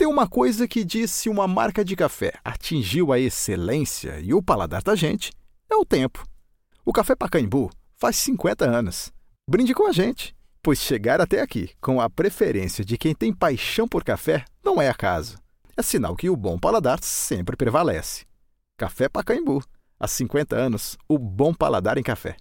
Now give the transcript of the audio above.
tem uma coisa que diz se uma marca de café atingiu a excelência e o paladar da gente, é o tempo. O Café Pacaembu faz 50 anos. Brinde com a gente, pois chegar até aqui com a preferência de quem tem paixão por café não é acaso. É sinal que o bom paladar sempre prevalece. Café Pacaembu. Há 50 anos, o bom paladar em café.